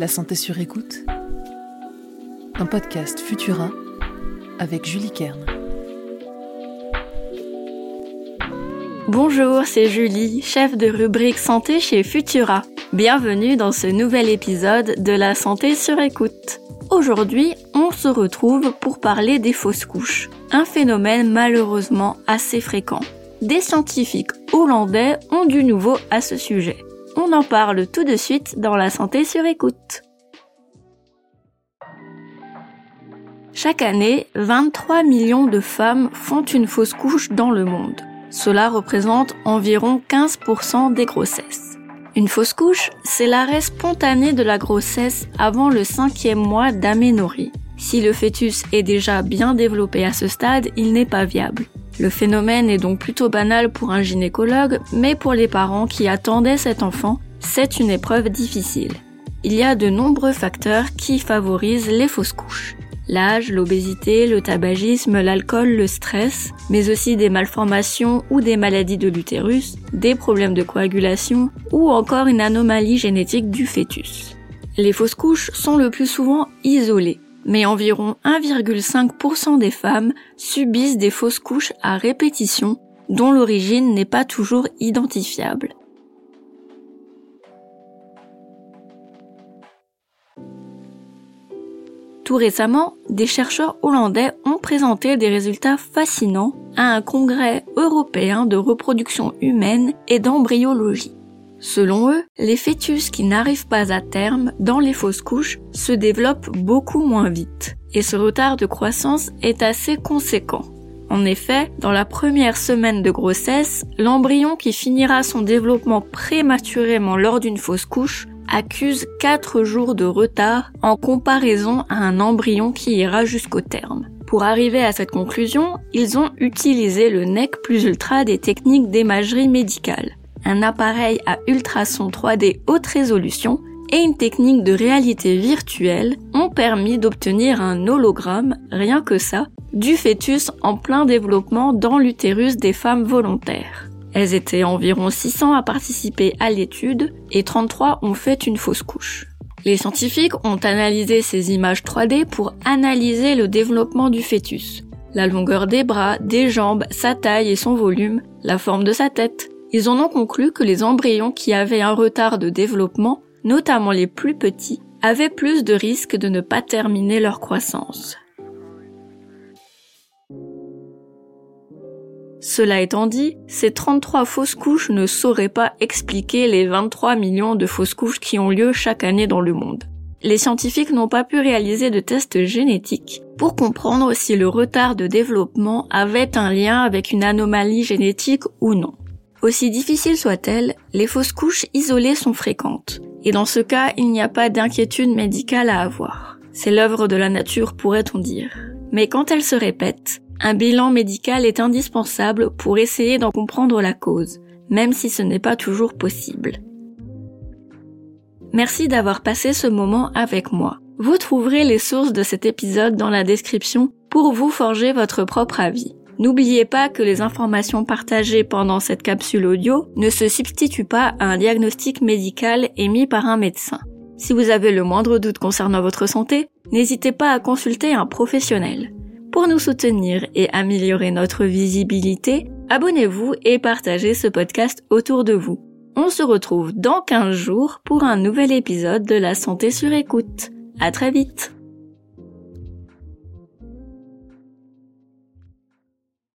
La santé sur écoute. Un podcast Futura avec Julie Kern. Bonjour, c'est Julie, chef de rubrique santé chez Futura. Bienvenue dans ce nouvel épisode de La santé sur écoute. Aujourd'hui, on se retrouve pour parler des fausses couches, un phénomène malheureusement assez fréquent. Des scientifiques hollandais ont du nouveau à ce sujet. On en parle tout de suite dans la santé sur écoute. Chaque année, 23 millions de femmes font une fausse couche dans le monde. Cela représente environ 15% des grossesses. Une fausse couche, c'est l'arrêt spontané de la grossesse avant le cinquième mois d'aménorrhée. Si le fœtus est déjà bien développé à ce stade, il n'est pas viable. Le phénomène est donc plutôt banal pour un gynécologue, mais pour les parents qui attendaient cet enfant, c'est une épreuve difficile. Il y a de nombreux facteurs qui favorisent les fausses couches. L'âge, l'obésité, le tabagisme, l'alcool, le stress, mais aussi des malformations ou des maladies de l'utérus, des problèmes de coagulation ou encore une anomalie génétique du fœtus. Les fausses couches sont le plus souvent isolées, mais environ 1,5% des femmes subissent des fausses couches à répétition dont l'origine n'est pas toujours identifiable. Tout récemment, des chercheurs hollandais ont présenté des résultats fascinants à un congrès européen de reproduction humaine et d'embryologie. Selon eux, les fœtus qui n'arrivent pas à terme dans les fausses couches se développent beaucoup moins vite, et ce retard de croissance est assez conséquent. En effet, dans la première semaine de grossesse, l'embryon qui finira son développement prématurément lors d'une fausse couche accuse 4 jours de retard en comparaison à un embryon qui ira jusqu'au terme. Pour arriver à cette conclusion, ils ont utilisé le NEC plus ultra des techniques d'imagerie médicale un appareil à ultrasons 3D haute résolution et une technique de réalité virtuelle ont permis d'obtenir un hologramme, rien que ça, du fœtus en plein développement dans l'utérus des femmes volontaires. Elles étaient environ 600 à participer à l'étude et 33 ont fait une fausse couche. Les scientifiques ont analysé ces images 3D pour analyser le développement du fœtus. La longueur des bras, des jambes, sa taille et son volume, la forme de sa tête, ils en ont conclu que les embryons qui avaient un retard de développement, notamment les plus petits, avaient plus de risques de ne pas terminer leur croissance. Cela étant dit, ces 33 fausses couches ne sauraient pas expliquer les 23 millions de fausses couches qui ont lieu chaque année dans le monde. Les scientifiques n'ont pas pu réaliser de tests génétiques pour comprendre si le retard de développement avait un lien avec une anomalie génétique ou non. Aussi difficile soit-elle, les fausses couches isolées sont fréquentes. Et dans ce cas, il n'y a pas d'inquiétude médicale à avoir. C'est l'œuvre de la nature, pourrait-on dire. Mais quand elles se répètent, un bilan médical est indispensable pour essayer d'en comprendre la cause, même si ce n'est pas toujours possible. Merci d'avoir passé ce moment avec moi. Vous trouverez les sources de cet épisode dans la description pour vous forger votre propre avis. N'oubliez pas que les informations partagées pendant cette capsule audio ne se substituent pas à un diagnostic médical émis par un médecin. Si vous avez le moindre doute concernant votre santé, n'hésitez pas à consulter un professionnel. Pour nous soutenir et améliorer notre visibilité, abonnez-vous et partagez ce podcast autour de vous. On se retrouve dans 15 jours pour un nouvel épisode de la santé sur écoute. À très vite!